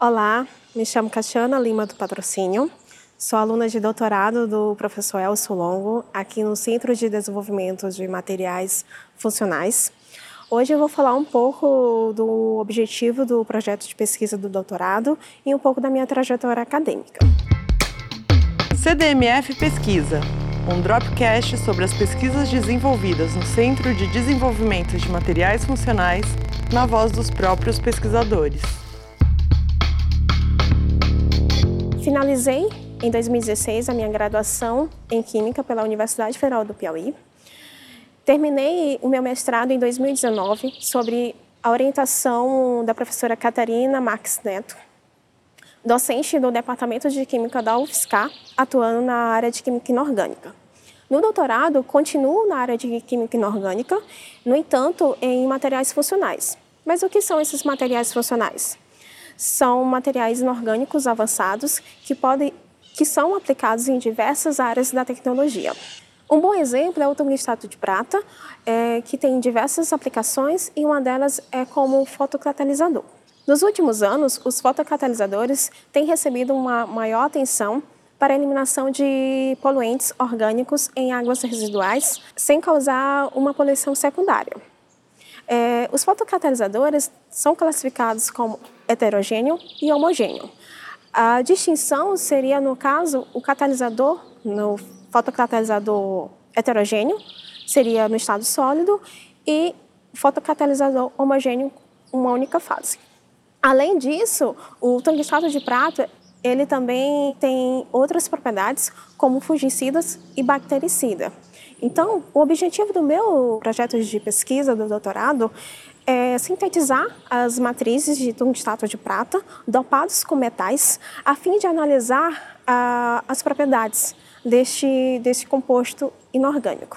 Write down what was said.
Olá, me chamo Cassiana Lima do Patrocínio. Sou aluna de doutorado do professor Elcio Longo, aqui no Centro de Desenvolvimento de Materiais Funcionais. Hoje eu vou falar um pouco do objetivo do projeto de pesquisa do doutorado e um pouco da minha trajetória acadêmica. CDMF Pesquisa, um dropcast sobre as pesquisas desenvolvidas no Centro de Desenvolvimento de Materiais Funcionais, na voz dos próprios pesquisadores. Finalizei em 2016 a minha graduação em Química pela Universidade Federal do Piauí. Terminei o meu mestrado em 2019 sobre a orientação da professora Catarina Marques Neto, docente do Departamento de Química da UFSCar, atuando na área de Química Inorgânica. No doutorado, continuo na área de Química Inorgânica, no entanto, em materiais funcionais. Mas o que são esses materiais funcionais? São materiais inorgânicos avançados que, podem, que são aplicados em diversas áreas da tecnologia. Um bom exemplo é o tungstênio de prata, é, que tem diversas aplicações e uma delas é como fotocatalisador. Nos últimos anos, os fotocatalisadores têm recebido uma maior atenção para a eliminação de poluentes orgânicos em águas residuais sem causar uma poluição secundária. É, os fotocatalisadores são classificados como heterogêneo e homogêneo. A distinção seria, no caso, o catalisador, no fotocatalisador heterogêneo, seria no estado sólido, e fotocatalisador homogêneo, uma única fase. Além disso, o tungstênio de prata ele também tem outras propriedades, como fungicidas e bactericida. Então, o objetivo do meu projeto de pesquisa do doutorado é sintetizar as matrizes de tungstênio de prata dopados com metais, a fim de analisar ah, as propriedades deste, deste composto inorgânico.